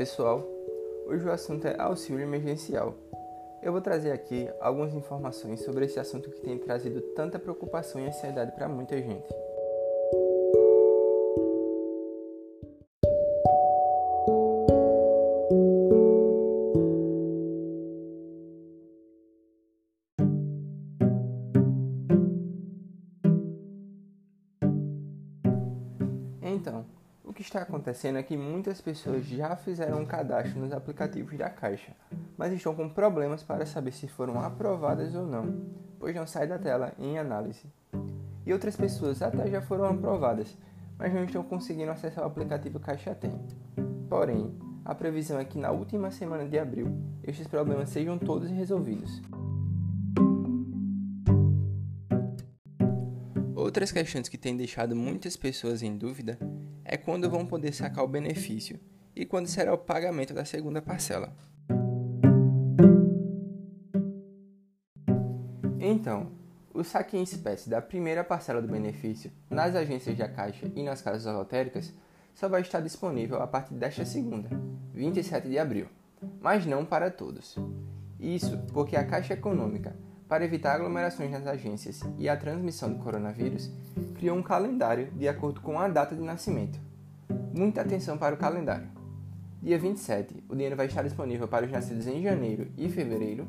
pessoal, hoje o assunto é auxílio emergencial. Eu vou trazer aqui algumas informações sobre esse assunto que tem trazido tanta preocupação e ansiedade para muita gente. Então, o que está acontecendo é que muitas pessoas já fizeram um cadastro nos aplicativos da Caixa, mas estão com problemas para saber se foram aprovadas ou não, pois não sai da tela em análise. E outras pessoas até já foram aprovadas, mas não estão conseguindo acessar o aplicativo Caixa Tem. Porém, a previsão é que na última semana de abril estes problemas sejam todos resolvidos. Outras questões que têm deixado muitas pessoas em dúvida é quando vão poder sacar o benefício e quando será o pagamento da segunda parcela. Então, o saque em espécie da primeira parcela do benefício nas agências da Caixa e nas casas lotéricas só vai estar disponível a partir desta segunda, 27 de abril, mas não para todos. Isso porque a Caixa Econômica para evitar aglomerações nas agências e a transmissão do coronavírus, criou um calendário de acordo com a data de nascimento. Muita atenção para o calendário. Dia 27, o dinheiro vai estar disponível para os nascidos em janeiro e fevereiro.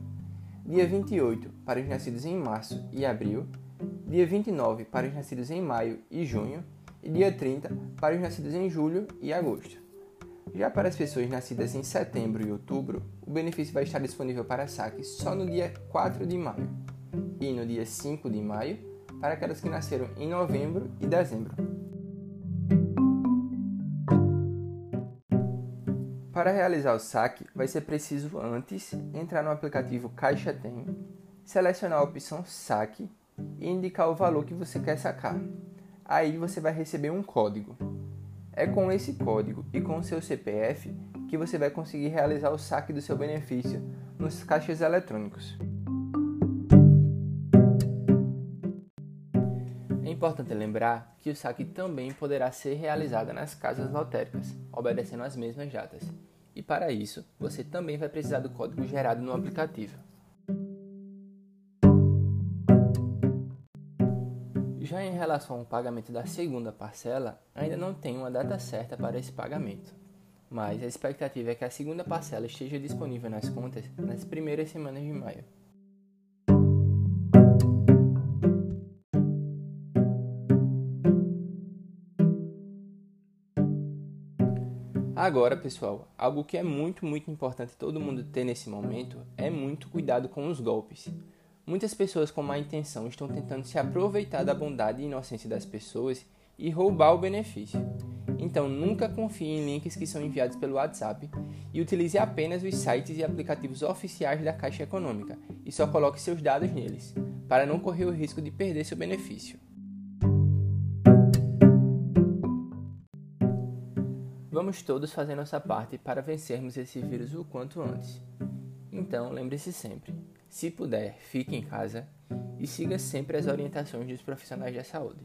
Dia 28, para os nascidos em março e abril. Dia 29, para os nascidos em maio e junho. E dia 30, para os nascidos em julho e agosto. Já para as pessoas nascidas em setembro e outubro, o benefício vai estar disponível para saque só no dia 4 de maio e no dia 5 de maio para aquelas que nasceram em novembro e dezembro. Para realizar o saque, vai ser preciso antes entrar no aplicativo Caixa Tem, selecionar a opção Saque e indicar o valor que você quer sacar. Aí você vai receber um código. É com esse código e com o seu CPF que você vai conseguir realizar o saque do seu benefício nos caixas eletrônicos. É importante lembrar que o saque também poderá ser realizado nas casas lotéricas, obedecendo às mesmas datas. E para isso, você também vai precisar do código gerado no aplicativo. Já em relação ao pagamento da segunda parcela, ainda não tem uma data certa para esse pagamento, mas a expectativa é que a segunda parcela esteja disponível nas contas nas primeiras semanas de maio. Agora, pessoal, algo que é muito, muito importante todo mundo ter nesse momento é muito cuidado com os golpes. Muitas pessoas com má intenção estão tentando se aproveitar da bondade e inocência das pessoas e roubar o benefício. Então, nunca confie em links que são enviados pelo WhatsApp e utilize apenas os sites e aplicativos oficiais da Caixa Econômica e só coloque seus dados neles, para não correr o risco de perder seu benefício. Vamos todos fazer nossa parte para vencermos esse vírus o quanto antes. Então, lembre-se sempre: se puder, fique em casa e siga sempre as orientações dos profissionais da saúde.